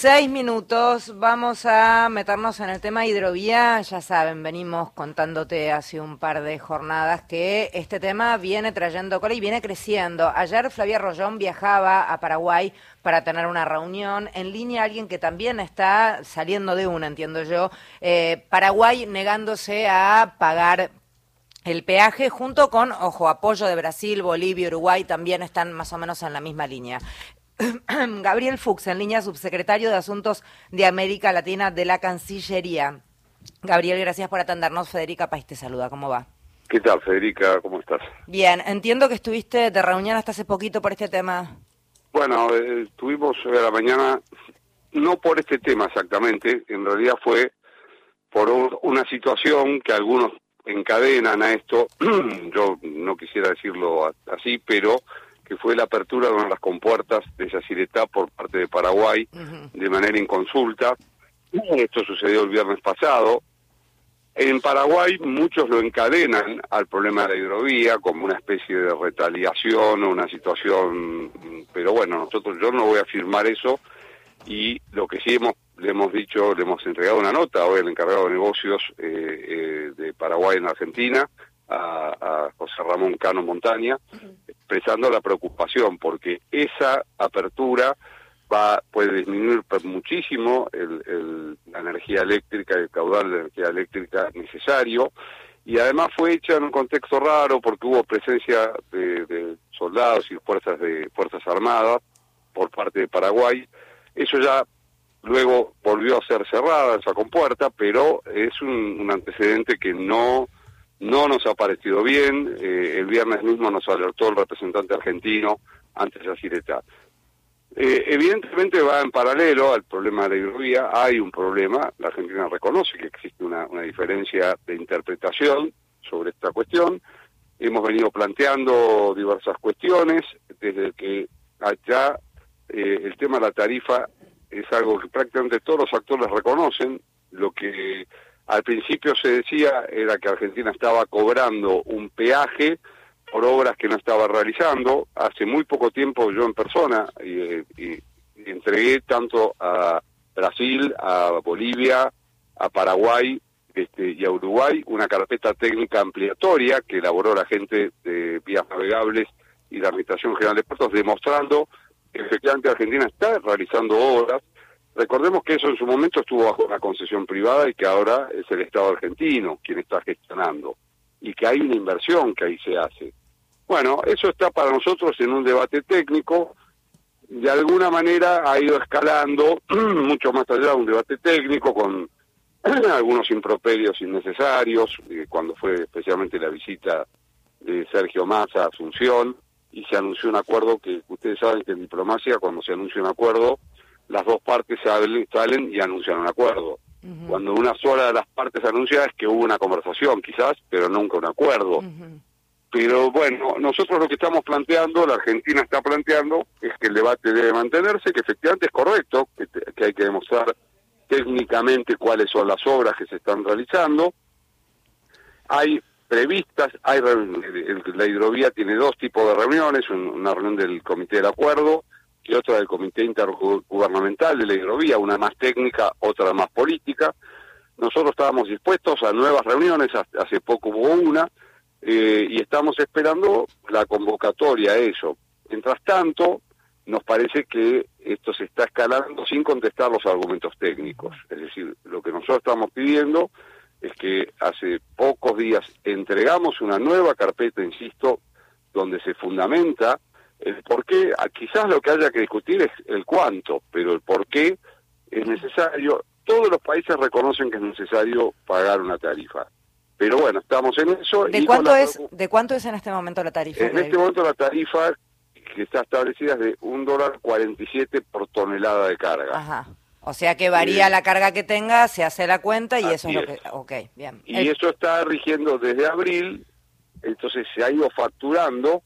Seis minutos, vamos a meternos en el tema hidrovía. Ya saben, venimos contándote hace un par de jornadas que este tema viene trayendo cola y viene creciendo. Ayer Flavia Rollón viajaba a Paraguay para tener una reunión. En línea alguien que también está saliendo de una, entiendo yo. Eh, Paraguay negándose a pagar el peaje junto con, ojo, apoyo de Brasil, Bolivia, Uruguay también están más o menos en la misma línea. Gabriel Fuchs, en línea subsecretario de Asuntos de América Latina de la Cancillería. Gabriel, gracias por atendernos. Federica País te saluda. ¿Cómo va? ¿Qué tal, Federica? ¿Cómo estás? Bien, entiendo que estuviste de reunión hasta hace poquito por este tema. Bueno, eh, estuvimos hoy a la mañana, no por este tema exactamente, en realidad fue por una situación que algunos encadenan a esto, yo no quisiera decirlo así, pero que fue la apertura de una de las compuertas de Yacyretá por parte de Paraguay de manera inconsulta. Esto sucedió el viernes pasado. En Paraguay muchos lo encadenan al problema de la hidrovía como una especie de retaliación o una situación, pero bueno, nosotros yo no voy a afirmar eso y lo que sí hemos le hemos dicho, le hemos entregado una nota hoy al encargado de negocios eh, eh, de Paraguay en Argentina, a, a José Ramón Cano Montaña, expresando la preocupación porque esa apertura va puede disminuir muchísimo el, la energía eléctrica, el caudal de energía eléctrica necesario y además fue hecha en un contexto raro porque hubo presencia de, soldados y fuerzas de fuerzas armadas por parte de Paraguay. Eso ya luego volvió a ser cerrada esa compuerta, pero es un antecedente que no no nos ha parecido bien. Eh, el viernes mismo nos alertó el representante argentino antes de Asireta. Eh, evidentemente va en paralelo al problema de la hidrovía, hay un problema, la Argentina reconoce que existe una, una diferencia de interpretación sobre esta cuestión, hemos venido planteando diversas cuestiones, desde que allá eh, el tema de la tarifa es algo que prácticamente todos los actores reconocen, lo que al principio se decía era que Argentina estaba cobrando un peaje por obras que no estaba realizando. Hace muy poco tiempo yo en persona y, entregué tanto a Brasil, a Bolivia, a Paraguay este, y a Uruguay una carpeta técnica ampliatoria que elaboró la gente de vías navegables y la Administración General de Puertos, demostrando que efectivamente Argentina está realizando obras Recordemos que eso en su momento estuvo bajo una concesión privada y que ahora es el Estado argentino quien está gestionando y que hay una inversión que ahí se hace. Bueno, eso está para nosotros en un debate técnico, de alguna manera ha ido escalando mucho más allá de un debate técnico con algunos improperios innecesarios, eh, cuando fue especialmente la visita de Sergio Massa a Asunción y se anunció un acuerdo que ustedes saben que en diplomacia cuando se anuncia un acuerdo las dos partes salen, y anuncian un acuerdo. Cuando una sola de las partes anuncia es que hubo una conversación, quizás, pero nunca un acuerdo. Pero bueno, nosotros lo que estamos planteando, la Argentina está planteando, es que el debate debe mantenerse, que efectivamente es correcto, que, hay que demostrar técnicamente cuáles son las obras que se están realizando. Hay previstas, hay la hidrovía tiene dos tipos de reuniones, una reunión del Comité del Acuerdo y otra del Comité Intergubernamental de la Hidrovía, una más técnica, otra más política. Nosotros estábamos dispuestos a nuevas reuniones, hace poco hubo una, eh, y estamos esperando la convocatoria a eso. Mientras tanto, nos parece que esto se está escalando sin contestar los argumentos técnicos. Es decir, lo que nosotros estamos pidiendo es que hace pocos días entregamos una nueva carpeta, insisto, donde se fundamenta el por qué, ah, quizás lo que haya que discutir es el cuánto, pero el por qué es necesario. Todos los países reconocen que es necesario pagar una tarifa. Pero bueno, estamos en eso. ¿De, cuánto, es, ¿de cuánto es en este momento la tarifa? En este momento la tarifa que está establecida es de un dólar 47 por tonelada de carga. Ajá. O sea que varía eh, la carga que tenga, se hace la cuenta y eso es lo que... Ok, bien. Y eso está rigiendo desde abril, entonces se ha ido facturando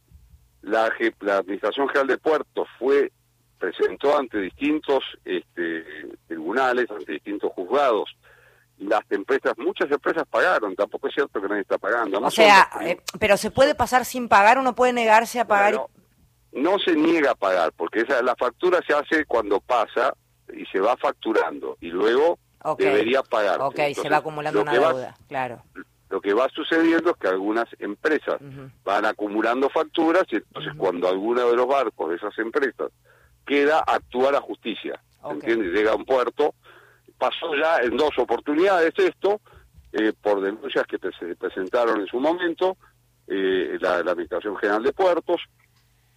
la, la Administración General de Puertos fue presentó ante distintos este, tribunales, ante distintos juzgados, las empresas, muchas empresas pagaron, tampoco es cierto que nadie está pagando. o sea, eh, pero se puede pasar sin pagar, uno puede negarse a pagar. no se niega a pagar, porque esa, la factura se hace cuando pasa, y se va facturando y luego debería pagar. Ok, se va acumulando una deuda, claro. Lo que va sucediendo es que algunas empresas van acumulando facturas y entonces cuando alguno de los barcos de esas empresas queda, actúa la justicia. ¿Entiendes? Llega a un puerto. Pasó ya en dos oportunidades esto, eh, por denuncias que se presentaron en su momento, eh, la, Administración General de Puertos,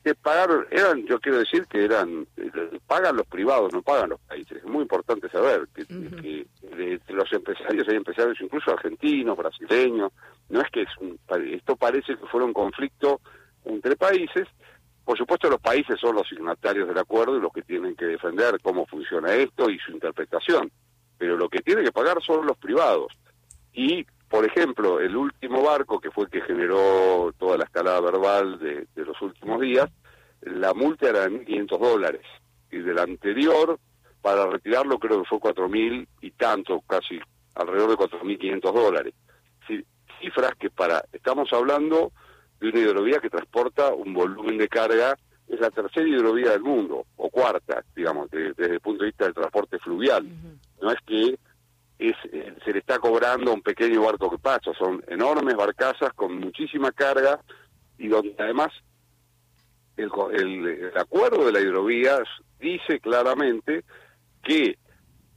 que pagaron, eran, yo quiero decir que eran, pagan los privados, no pagan los países. Es muy importante saber que, los empresarios, hay empresarios incluso argentinos, brasileños, no es que es esto parece que fuera un conflicto entre países, por supuesto los países son los signatarios del acuerdo y los que tienen que defender cómo funciona esto y su interpretación, pero lo que tienen que pagar son los privados. Y por ejemplo, el último barco, que fue el que generó toda la escalada verbal de, los últimos días, la multa era de 1.500 dólares. Y del anterior, para retirarlo, creo que fue 4.000 y tanto, casi alrededor de 4.500 dólares. Cifras que para, estamos hablando de una hidrovía que transporta un volumen de carga, es la tercera hidrovía del mundo, o cuarta, digamos, desde el punto de vista del transporte fluvial. No es que es, eh, se le está cobrando un pequeño barco que pasa, son enormes barcazas con muchísima carga y donde además el, el, acuerdo de la hidrovía dice claramente que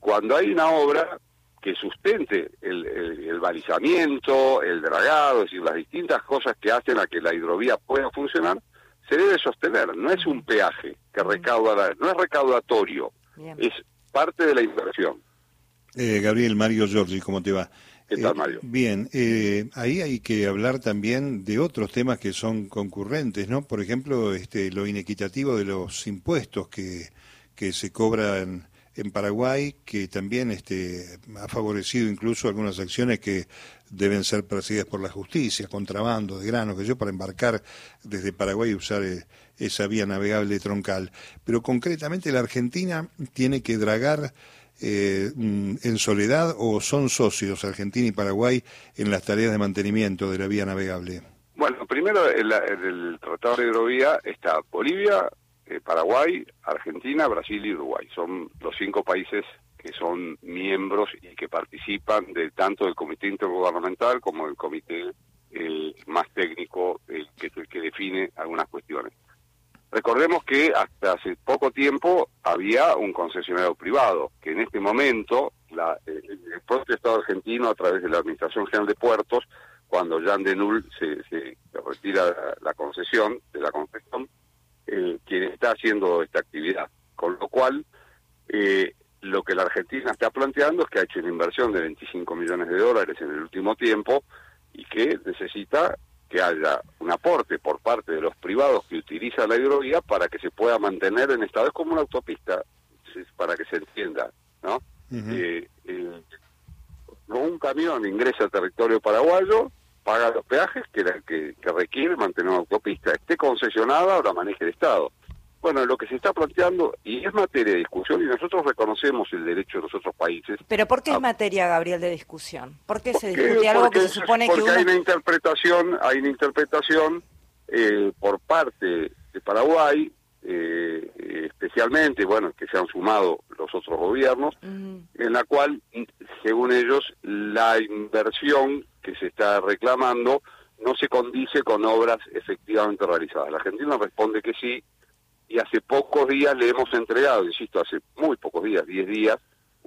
cuando hay una obra que sustente el, el, balizamiento, el dragado, es decir, las distintas cosas que hacen a que la hidrovía pueda funcionar, se debe sostener. No es un peaje que recauda, no es recaudatorio, es parte de la inversión. Eh, Gabriel Mario Giorgi, ¿cómo te va? ¿Qué tal, eh, Mario? bien, eh, ahí hay que hablar también de otros temas que son concurrentes, ¿no? Por ejemplo, este, lo inequitativo de los impuestos que, que se cobran en Paraguay, que también este, ha favorecido incluso algunas acciones que deben ser perseguidas por la justicia, contrabando de granos, que yo, para embarcar desde Paraguay y usar esa vía navegable troncal. Pero concretamente la Argentina tiene que dragar eh, mm, en soledad o son socios Argentina y Paraguay en las tareas de mantenimiento de la vía navegable? Bueno, primero en, el Tratado de Hidrovía está Bolivia, eh, Paraguay, Argentina, Brasil y Uruguay. Son los cinco países que son miembros y que participan de tanto del Comité Intergubernamental como del Comité el más técnico, el que define algunas cuestiones. Recordemos que hasta hace poco tiempo había un concesionario privado, que en este momento la, el, propio Estado argentino, a través de la Administración General de Puertos, cuando Jean de Null se, se retira la concesión, de la concesión, eh, quien está haciendo esta actividad. Con lo cual, eh, lo que la Argentina está planteando es que ha hecho una inversión de 25 millones de dólares en el último tiempo y que necesita que haya un aporte por parte de los privados que utilizan la hidrovía para que se pueda mantener en estado. Es como una autopista, para que se entienda, ¿no? Eh, eh, un camión ingresa al territorio paraguayo, paga los peajes que, que, que requiere mantener una autopista, esté concesionada o la maneje el Estado. Bueno, lo que se está planteando, y es materia de discusión, y nosotros reconocemos el derecho de los otros países. ¿Pero por qué es materia, Gabriel, de discusión? ¿Por qué se discute algo que se supone porque que hay una interpretación, hay una interpretación eh, por parte de Paraguay, eh, especialmente, bueno, que se han sumado los otros gobiernos, en la cual, según ellos, la inversión que se está reclamando no se condice con obras efectivamente realizadas. La Argentina responde que sí, y hace pocos días le hemos entregado, insisto, hace muy pocos días, 10 días,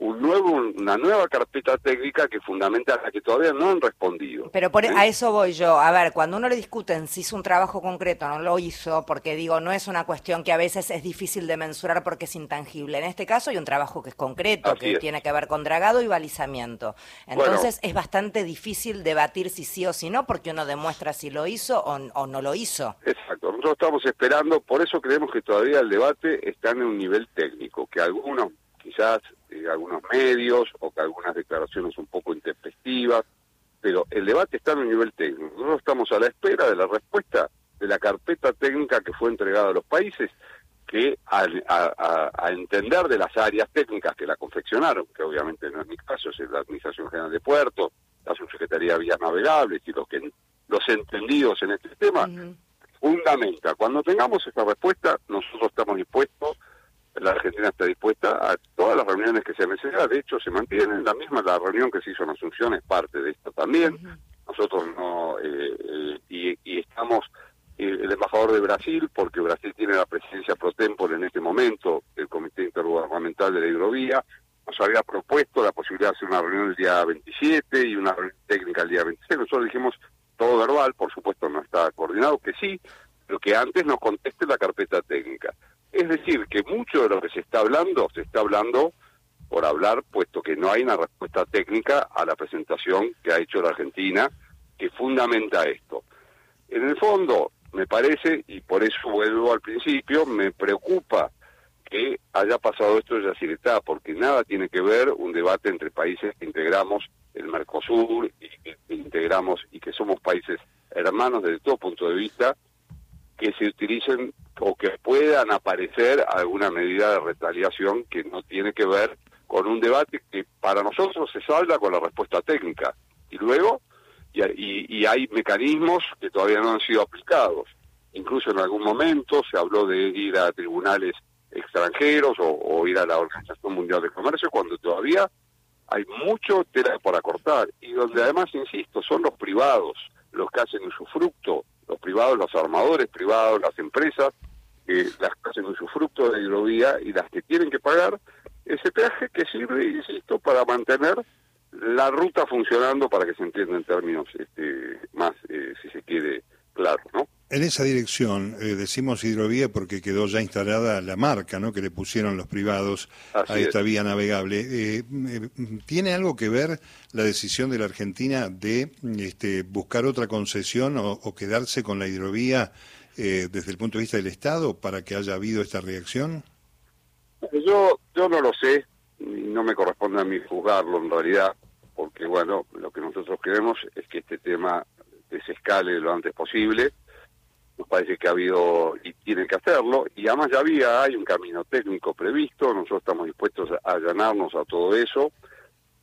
un nuevo, una nueva carpeta técnica que fundamenta la que todavía no han respondido. Pero por, a eso voy yo. A ver, cuando uno le discuten si hizo un trabajo concreto, no lo hizo, porque digo, no es una cuestión que a veces es difícil de mensurar porque es intangible. En este caso hay un trabajo que es concreto, que tiene que ver con dragado y balizamiento. Entonces es bastante difícil debatir si sí o si no, porque uno demuestra si lo hizo o, o no lo hizo. Exacto. Nosotros estamos esperando, por eso creemos que todavía el debate está en un nivel técnico, que algunos quizás eh, algunos medios o que algunas declaraciones un poco intempestivas, pero el debate está en un nivel técnico. Nosotros estamos a la espera de la respuesta de la carpeta técnica que fue entregada a los países, que a, entender de las áreas técnicas que la confeccionaron, que obviamente no es mi caso, es la Administración General de Puertos, la Subsecretaría de Vías Navegables y los, que, los entendidos en este tema, fundamenta. Cuando tengamos esta respuesta, nosotros estamos dispuestos la Argentina está dispuesta a todas las reuniones que se necesitan, de hecho se mantienen, la misma la reunión que se hizo en Asunción es parte de esto también. Nosotros no, eh, eh, y, y, estamos, eh, el embajador de Brasil, porque Brasil tiene la presidencia pro tempore en este momento del Comité Intergubernamental de la Hidrovía, nos había propuesto la posibilidad de hacer una reunión el día 27 y una reunión técnica el día 26. Nosotros dijimos todo verbal, por supuesto no está coordinado, que sí, pero que antes nos conteste la carpeta técnica. Es decir, que mucho de lo que se está hablando, se está hablando por hablar, puesto que no hay una respuesta técnica a la presentación que ha hecho la Argentina, que fundamenta esto. En el fondo, me parece, y por eso vuelvo al principio, me preocupa que haya pasado esto de Yacyretá, porque nada tiene que ver un debate entre países que integramos el Mercosur y que integramos y que somos países hermanos desde todo punto de vista, que se utilicen o que puedan aparecer alguna medida de retaliación que no tiene que ver con un debate que para nosotros se salda con la respuesta técnica. Y luego, y, hay mecanismos que todavía no han sido aplicados. Incluso en algún momento se habló de ir a tribunales extranjeros o, ir a la Organización Mundial de Comercio cuando todavía hay mucho tela por acortar y donde además, insisto, son los privados los que hacen usufructo los privados, los armadores privados, las empresas, que las que hacen usufructo de hidrovía y las que tienen que pagar ese peaje que sirve, insisto, para mantener la ruta funcionando para que se entienda en términos este, más, eh, si se quiere, claro, ¿no? En esa dirección, eh, decimos hidrovía porque quedó ya instalada la marca ¿no? que le pusieron los privados a esta vía navegable. Eh, eh, ¿Tiene algo que ver la decisión de la Argentina de este, buscar otra concesión o, quedarse con la hidrovía desde el punto de vista del Estado para que haya habido esta reacción? Yo, yo no lo sé, no me corresponde a mí juzgarlo en realidad, porque bueno, lo que nosotros queremos es que este tema desescale lo antes posible nos parece que ha habido y tiene que hacerlo, y además ya había, hay un camino técnico previsto, nosotros estamos dispuestos a allanarnos a todo eso,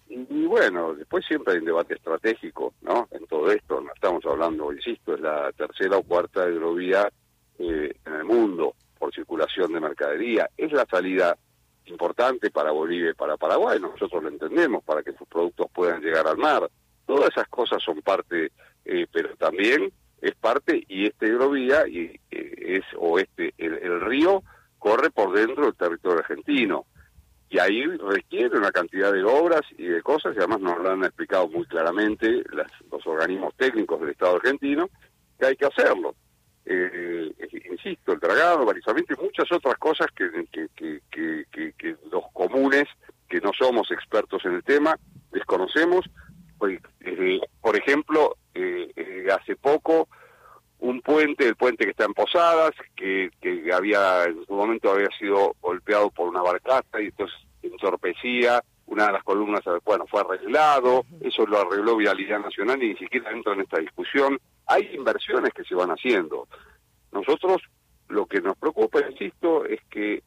y, bueno, después siempre hay un debate estratégico, ¿no? En todo esto, no estamos hablando, insisto, es la tercera o cuarta hidrovía eh, en el mundo por circulación de mercadería, es la salida importante para Bolivia y para Paraguay, nosotros lo entendemos, para que sus productos puedan llegar al mar, todas esas cosas son parte, eh, pero también es parte y esta hidrovía y, eh, es o este el, río corre por dentro del territorio argentino y ahí requiere una cantidad de obras y de cosas y además nos lo han explicado muy claramente los organismos técnicos del Estado argentino que hay que hacerlo. Eh, insisto, el dragado, balizamiento y muchas otras cosas que, los comunes, que no somos expertos en el tema, desconocemos. Pues, eh, por ejemplo, eh, hace poco un puente, el puente que está en Posadas, que, que había en su momento había sido golpeado por una barcaza y entonces entorpecía una de las columnas, bueno, fue arreglado, eso lo arregló Vialidad Nacional y ni siquiera entra en esta discusión. Hay inversiones que se van haciendo. Nosotros lo que nos preocupa, insisto, es que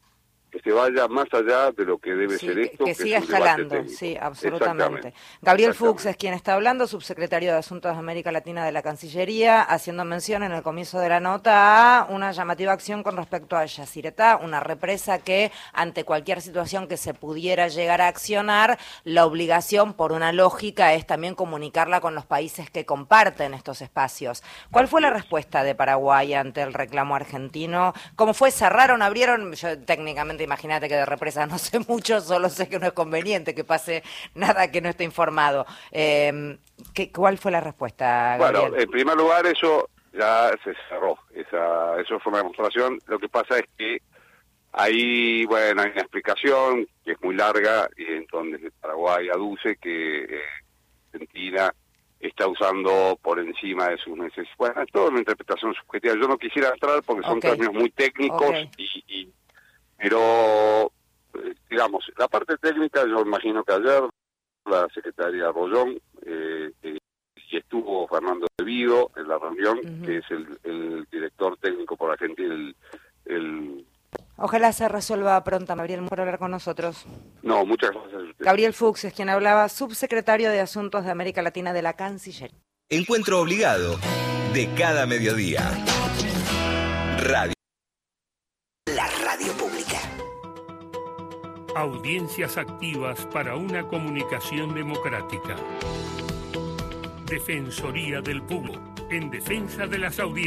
que se vaya más allá de lo que debe ser esto. Que, siga escalando, sí, absolutamente. Gabriel Fuchs es quien está hablando, subsecretario de Asuntos de América Latina de la Cancillería, haciendo mención en el comienzo de la nota a una llamativa acción con respecto a Yacyretá, una represa que ante cualquier situación que se pudiera llegar a accionar, la obligación por una lógica es también comunicarla con los países que comparten estos espacios. ¿Cuál fue la respuesta de Paraguay ante el reclamo argentino? ¿Cómo fue? ¿Cerraron, abrieron? Yo técnicamente imagínate que de represa no sé mucho, solo sé que no es conveniente que pase nada que no esté informado. Eh, ¿qué, ¿Cuál fue la respuesta? Bueno, en primer lugar, eso ya se cerró. Esa, eso fue una demostración. Lo que pasa es que ahí, bueno, hay una explicación que es muy larga y entonces Paraguay aduce que eh, Argentina está usando por encima de sus necesidades. Bueno, es toda una interpretación subjetiva. Yo no quisiera entrar porque son términos muy técnicos y, pero, eh, digamos, la parte técnica, yo imagino que ayer la secretaria Rollón, eh, eh, y estuvo Fernando Devido en la reunión, que es el, director técnico por Argentina, el, el Ojalá se resuelva pronto, Gabriel, por hablar con nosotros. No, muchas gracias. Gabriel Fuchs es quien hablaba, subsecretario de Asuntos de América Latina de la Cancillería. Encuentro obligado de cada mediodía. Radio. Audiencias activas para una comunicación democrática. Defensoría del Pueblo, en defensa de las audiencias.